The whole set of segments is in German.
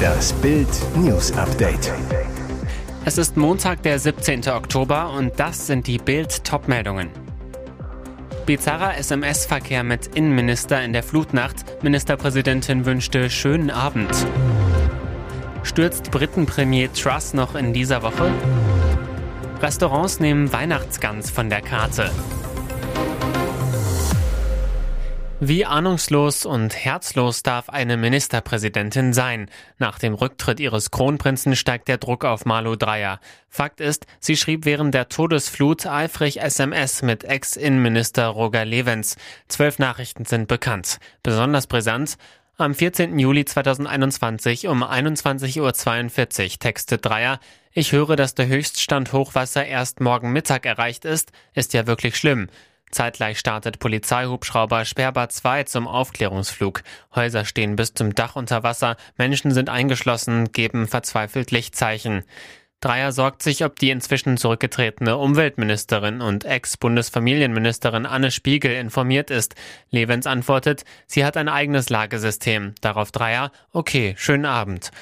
Das Bild News Update. Es ist Montag, der 17. Oktober und das sind die Bild Topmeldungen. Bizarrer SMS-Verkehr mit Innenminister in der Flutnacht. Ministerpräsidentin wünschte schönen Abend. Stürzt Britenpremier Truss noch in dieser Woche? Restaurants nehmen Weihnachtsgans von der Karte. Wie ahnungslos und herzlos darf eine Ministerpräsidentin sein? Nach dem Rücktritt ihres Kronprinzen steigt der Druck auf Malu Dreyer. Fakt ist, sie schrieb während der Todesflut eifrig SMS mit Ex-Innenminister Roger Levens. Zwölf Nachrichten sind bekannt. Besonders brisant, am 14. Juli 2021 um 21.42 Uhr textet Dreier, ich höre, dass der Höchststand Hochwasser erst morgen Mittag erreicht ist, ist ja wirklich schlimm. Zeitgleich startet Polizeihubschrauber Sperber 2 zum Aufklärungsflug. Häuser stehen bis zum Dach unter Wasser, Menschen sind eingeschlossen, geben verzweifelt Lichtzeichen. Dreier sorgt sich, ob die inzwischen zurückgetretene Umweltministerin und Ex-Bundesfamilienministerin Anne Spiegel informiert ist. Levens antwortet, sie hat ein eigenes Lagesystem. Darauf Dreier, okay, schönen Abend.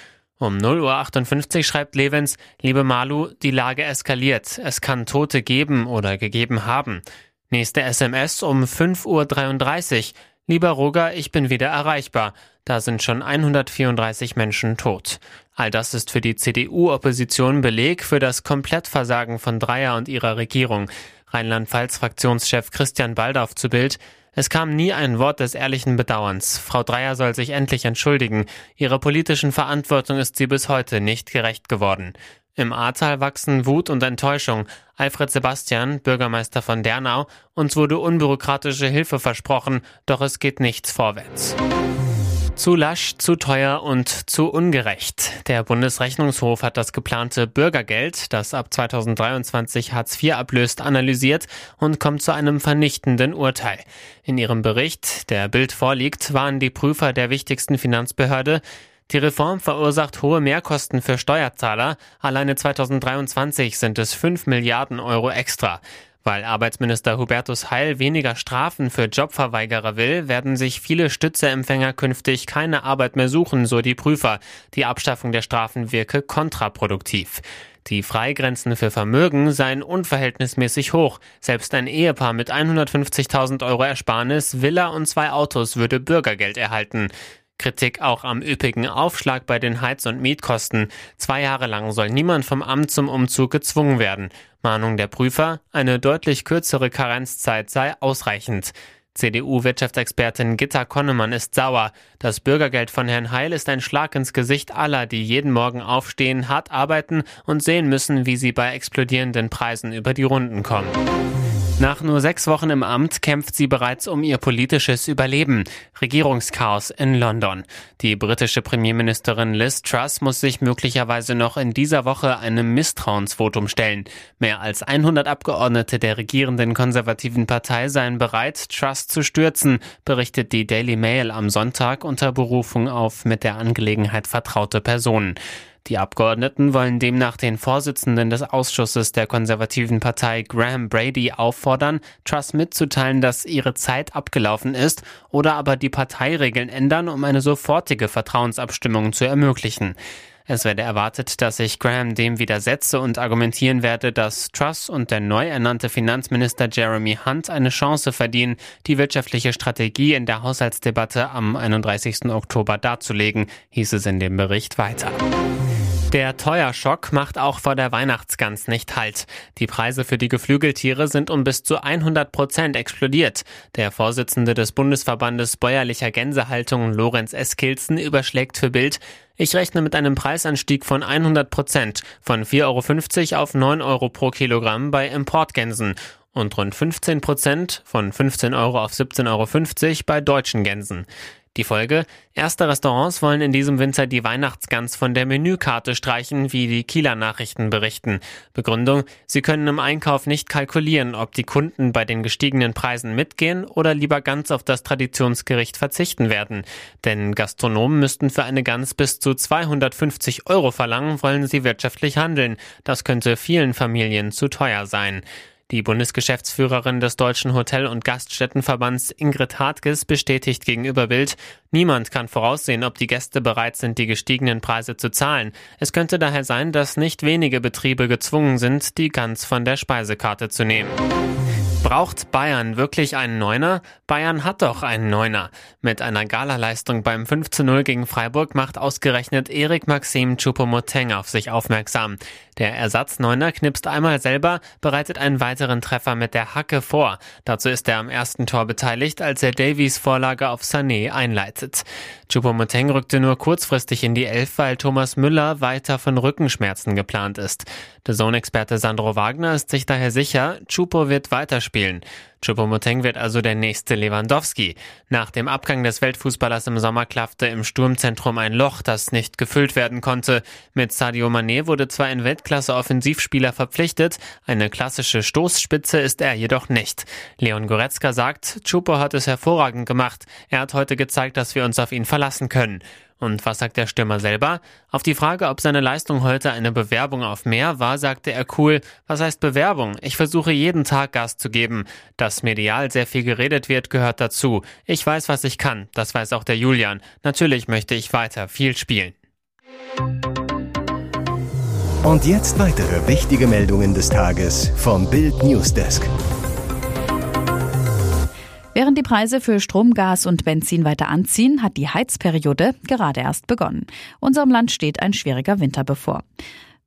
Um 0.58 Uhr schreibt Levens, liebe Malu, die Lage eskaliert. Es kann Tote geben oder gegeben haben. Nächste SMS um 5.33 Uhr. Lieber Roger, ich bin wieder erreichbar. Da sind schon 134 Menschen tot. All das ist für die CDU-Opposition Beleg für das Komplettversagen von Dreier und ihrer Regierung. Rheinland-Pfalz-Fraktionschef Christian Baldauf zu Bild. Es kam nie ein Wort des ehrlichen Bedauerns. Frau Dreier soll sich endlich entschuldigen. Ihrer politischen Verantwortung ist sie bis heute nicht gerecht geworden. Im Ahrtal wachsen Wut und Enttäuschung. Alfred Sebastian, Bürgermeister von Dernau, uns wurde unbürokratische Hilfe versprochen, doch es geht nichts vorwärts. Zu lasch, zu teuer und zu ungerecht. Der Bundesrechnungshof hat das geplante Bürgergeld, das ab 2023 Hartz IV ablöst, analysiert und kommt zu einem vernichtenden Urteil. In ihrem Bericht, der Bild vorliegt, waren die Prüfer der wichtigsten Finanzbehörde, die Reform verursacht hohe Mehrkosten für Steuerzahler. Alleine 2023 sind es 5 Milliarden Euro extra. Weil Arbeitsminister Hubertus Heil weniger Strafen für Jobverweigerer will, werden sich viele Stützeempfänger künftig keine Arbeit mehr suchen, so die Prüfer. Die Abschaffung der Strafen wirke kontraproduktiv. Die Freigrenzen für Vermögen seien unverhältnismäßig hoch. Selbst ein Ehepaar mit 150.000 Euro Ersparnis, Villa und zwei Autos würde Bürgergeld erhalten. Kritik auch am üppigen Aufschlag bei den Heiz- und Mietkosten. Zwei Jahre lang soll niemand vom Amt zum Umzug gezwungen werden. Mahnung der Prüfer, eine deutlich kürzere Karenzzeit sei ausreichend. CDU-Wirtschaftsexpertin Gitta Konnemann ist sauer. Das Bürgergeld von Herrn Heil ist ein Schlag ins Gesicht aller, die jeden Morgen aufstehen, hart arbeiten und sehen müssen, wie sie bei explodierenden Preisen über die Runden kommen. Nach nur sechs Wochen im Amt kämpft sie bereits um ihr politisches Überleben. Regierungschaos in London. Die britische Premierministerin Liz Truss muss sich möglicherweise noch in dieser Woche einem Misstrauensvotum stellen. Mehr als 100 Abgeordnete der regierenden konservativen Partei seien bereit, Truss zu stürzen, berichtet die Daily Mail am Sonntag unter Berufung auf mit der Angelegenheit vertraute Personen. Die Abgeordneten wollen demnach den Vorsitzenden des Ausschusses der konservativen Partei Graham Brady auffordern, Truss mitzuteilen, dass ihre Zeit abgelaufen ist oder aber die Parteiregeln ändern, um eine sofortige Vertrauensabstimmung zu ermöglichen. Es werde erwartet, dass sich Graham dem widersetze und argumentieren werde, dass Truss und der neu ernannte Finanzminister Jeremy Hunt eine Chance verdienen, die wirtschaftliche Strategie in der Haushaltsdebatte am 31. Oktober darzulegen, hieß es in dem Bericht weiter. Der Teuerschock macht auch vor der Weihnachtsgans nicht Halt. Die Preise für die Geflügeltiere sind um bis zu 100 Prozent explodiert. Der Vorsitzende des Bundesverbandes bäuerlicher Gänsehaltung, Lorenz Eskilzen, überschlägt für Bild, ich rechne mit einem Preisanstieg von 100 Prozent, von 4,50 Euro auf 9 Euro pro Kilogramm bei Importgänsen und rund 15 Prozent von 15 Euro auf 17,50 Euro bei deutschen Gänsen. Die Folge? Erste Restaurants wollen in diesem Winter die Weihnachtsgans von der Menükarte streichen, wie die Kieler Nachrichten berichten. Begründung? Sie können im Einkauf nicht kalkulieren, ob die Kunden bei den gestiegenen Preisen mitgehen oder lieber ganz auf das Traditionsgericht verzichten werden. Denn Gastronomen müssten für eine Gans bis zu 250 Euro verlangen, wollen sie wirtschaftlich handeln. Das könnte vielen Familien zu teuer sein. Die Bundesgeschäftsführerin des Deutschen Hotel- und Gaststättenverbands Ingrid Hartges bestätigt gegenüber Bild, niemand kann voraussehen, ob die Gäste bereit sind, die gestiegenen Preise zu zahlen. Es könnte daher sein, dass nicht wenige Betriebe gezwungen sind, die ganz von der Speisekarte zu nehmen. Braucht Bayern wirklich einen Neuner? Bayern hat doch einen Neuner. Mit einer Galaleistung beim 5 zu 0 gegen Freiburg macht ausgerechnet Erik Maxim Choupo-Moteng auf sich aufmerksam. Der Ersatzneuner knipst einmal selber, bereitet einen weiteren Treffer mit der Hacke vor. Dazu ist er am ersten Tor beteiligt, als er Davies Vorlage auf Sané einleitet. Choupo-Moteng rückte nur kurzfristig in die Elf, weil Thomas Müller weiter von Rückenschmerzen geplant ist. Der Zone-Experte Sandro Wagner ist sich daher sicher, Chupo wird weiterspielen. Choupo-Moteng wird also der nächste Lewandowski. Nach dem Abgang des Weltfußballers im Sommer klaffte im Sturmzentrum ein Loch, das nicht gefüllt werden konnte. Mit Sadio Mané wurde zwar ein Weltklasse-Offensivspieler verpflichtet, eine klassische Stoßspitze ist er jedoch nicht. Leon Goretzka sagt, Chupo hat es hervorragend gemacht. Er hat heute gezeigt, dass wir uns auf ihn verlassen können. Und was sagt der Stürmer selber? Auf die Frage, ob seine Leistung heute eine Bewerbung auf mehr war, sagte er cool, was heißt Bewerbung? Ich versuche jeden Tag Gas zu geben. Dass medial sehr viel geredet wird, gehört dazu. Ich weiß, was ich kann. Das weiß auch der Julian. Natürlich möchte ich weiter viel spielen. Und jetzt weitere wichtige Meldungen des Tages vom Bild Newsdesk. Während die Preise für Strom, Gas und Benzin weiter anziehen, hat die Heizperiode gerade erst begonnen. Unserem Land steht ein schwieriger Winter bevor.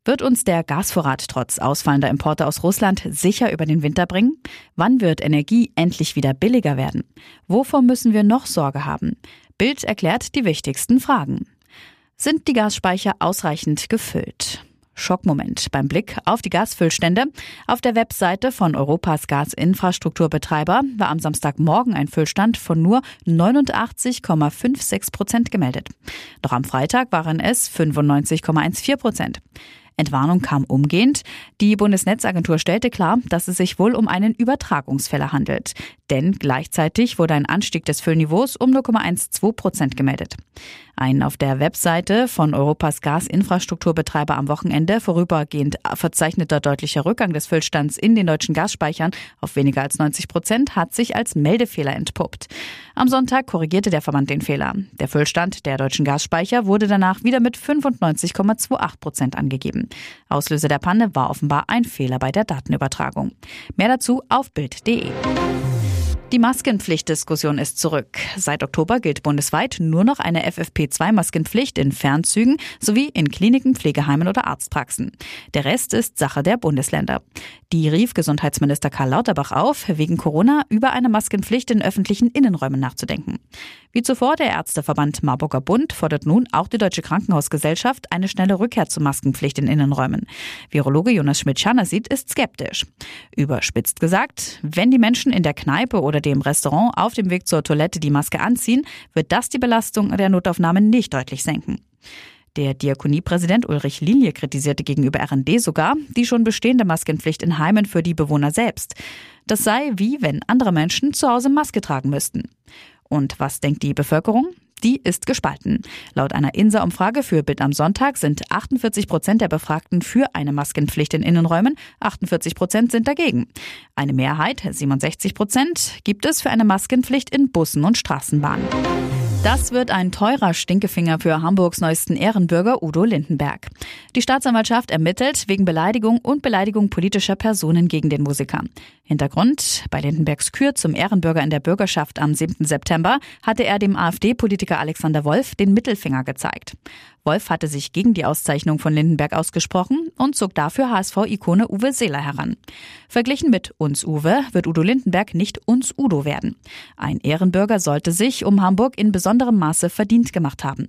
Wird uns der Gasvorrat trotz ausfallender Importe aus Russland sicher über den Winter bringen? Wann wird Energie endlich wieder billiger werden? Wovor müssen wir noch Sorge haben? Bild erklärt die wichtigsten Fragen. Sind die Gasspeicher ausreichend gefüllt? Schockmoment beim Blick auf die Gasfüllstände. Auf der Webseite von Europas Gasinfrastrukturbetreiber war am Samstagmorgen ein Füllstand von nur 89,56 Prozent gemeldet. Doch am Freitag waren es 95,14 Prozent. Entwarnung kam umgehend. Die Bundesnetzagentur stellte klar, dass es sich wohl um einen Übertragungsfäller handelt. Denn gleichzeitig wurde ein Anstieg des Füllniveaus um 0,12 Prozent gemeldet. Ein auf der Webseite von Europas Gasinfrastrukturbetreiber am Wochenende vorübergehend verzeichneter deutlicher Rückgang des Füllstands in den deutschen Gasspeichern auf weniger als 90 Prozent hat sich als Meldefehler entpuppt. Am Sonntag korrigierte der Verband den Fehler. Der Füllstand der deutschen Gasspeicher wurde danach wieder mit 95,28 Prozent angegeben. Auslöser der Panne war offenbar ein Fehler bei der Datenübertragung. Mehr dazu auf Bild.de. Die Maskenpflichtdiskussion ist zurück. Seit Oktober gilt bundesweit nur noch eine FFP2-Maskenpflicht in Fernzügen sowie in Kliniken, Pflegeheimen oder Arztpraxen. Der Rest ist Sache der Bundesländer. Die rief Gesundheitsminister Karl Lauterbach auf, wegen Corona über eine Maskenpflicht in öffentlichen Innenräumen nachzudenken. Wie zuvor der Ärzteverband Marburger Bund fordert nun auch die Deutsche Krankenhausgesellschaft eine schnelle Rückkehr zur Maskenpflicht in Innenräumen. Virologe Jonas Schmidt-Schanner sieht, ist skeptisch. Überspitzt gesagt, wenn die Menschen in der Kneipe oder dem Restaurant auf dem Weg zur Toilette die Maske anziehen, wird das die Belastung der Notaufnahme nicht deutlich senken. Der Diakoniepräsident Ulrich Linie kritisierte gegenüber RND sogar die schon bestehende Maskenpflicht in Heimen für die Bewohner selbst. Das sei wie wenn andere Menschen zu Hause Maske tragen müssten. Und was denkt die Bevölkerung? Die ist gespalten. Laut einer INSA-Umfrage für Bild am Sonntag sind 48 Prozent der Befragten für eine Maskenpflicht in Innenräumen, 48 Prozent sind dagegen. Eine Mehrheit, 67 Prozent, gibt es für eine Maskenpflicht in Bussen und Straßenbahnen. Das wird ein teurer Stinkefinger für Hamburgs neuesten Ehrenbürger Udo Lindenberg. Die Staatsanwaltschaft ermittelt wegen Beleidigung und Beleidigung politischer Personen gegen den Musiker. Hintergrund, bei Lindenbergs Kür zum Ehrenbürger in der Bürgerschaft am 7. September hatte er dem AfD-Politiker Alexander Wolf den Mittelfinger gezeigt. Wolf hatte sich gegen die Auszeichnung von Lindenberg ausgesprochen und zog dafür HSV-Ikone Uwe Seeler heran. Verglichen mit uns Uwe wird Udo Lindenberg nicht uns Udo werden. Ein Ehrenbürger sollte sich um Hamburg in besonderem Maße verdient gemacht haben.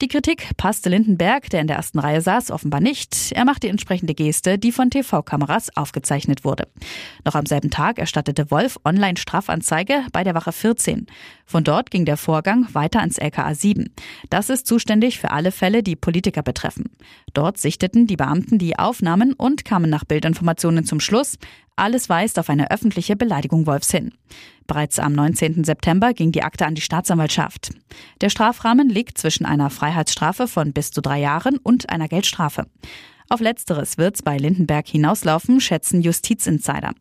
Die Kritik passte Lindenberg, der in der ersten Reihe saß, offenbar nicht. Er machte die entsprechende Geste, die von TV-Kameras aufgezeichnet wurde. Noch am selben Tag erstattete Wolf Online-Strafanzeige bei der Wache 14. Von dort ging der Vorgang weiter ans LKA 7. Das ist zuständig für alle Fälle, die Politiker betreffen. Dort sichteten die Beamten die Aufnahmen und kamen nach Bildinformationen zum Schluss, alles weist auf eine öffentliche Beleidigung Wolfs hin. Bereits am 19. September ging die Akte an die Staatsanwaltschaft. Der Strafrahmen liegt zwischen einer Freiheitsstrafe von bis zu drei Jahren und einer Geldstrafe. Auf letzteres wird's bei Lindenberg hinauslaufen, schätzen Justizinsider.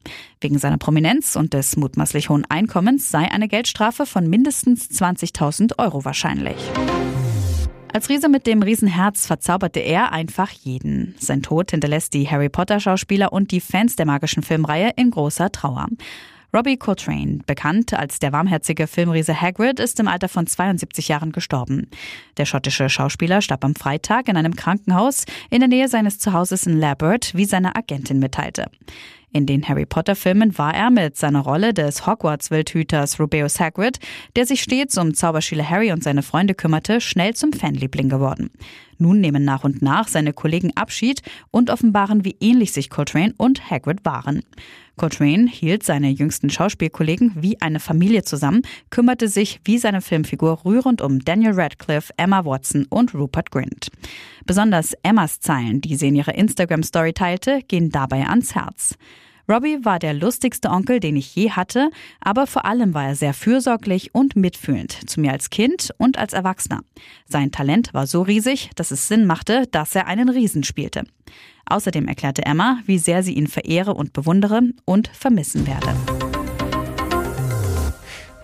Wegen seiner Prominenz und des mutmaßlich hohen Einkommens sei eine Geldstrafe von mindestens 20.000 Euro wahrscheinlich. Als Riese mit dem Riesenherz verzauberte er einfach jeden. Sein Tod hinterlässt die Harry Potter Schauspieler und die Fans der magischen Filmreihe in großer Trauer. Robbie Coltrane, bekannt als der warmherzige Filmriese Hagrid, ist im Alter von 72 Jahren gestorben. Der schottische Schauspieler starb am Freitag in einem Krankenhaus in der Nähe seines Zuhauses in Labert, wie seine Agentin mitteilte. In den Harry Potter Filmen war er mit seiner Rolle des Hogwarts-Wildhüters Rubeus Hagrid, der sich stets um Zauberschüler Harry und seine Freunde kümmerte, schnell zum Fanliebling geworden. Nun nehmen nach und nach seine Kollegen Abschied und offenbaren, wie ähnlich sich Coltrane und Hagrid waren. Coltrane hielt seine jüngsten Schauspielkollegen wie eine Familie zusammen, kümmerte sich wie seine Filmfigur rührend um Daniel Radcliffe, Emma Watson und Rupert Grint. Besonders Emmas Zeilen, die sie in ihrer Instagram-Story teilte, gehen dabei ans Herz. Robbie war der lustigste Onkel, den ich je hatte, aber vor allem war er sehr fürsorglich und mitfühlend, zu mir als Kind und als Erwachsener. Sein Talent war so riesig, dass es Sinn machte, dass er einen Riesen spielte. Außerdem erklärte Emma, wie sehr sie ihn verehre und bewundere und vermissen werde.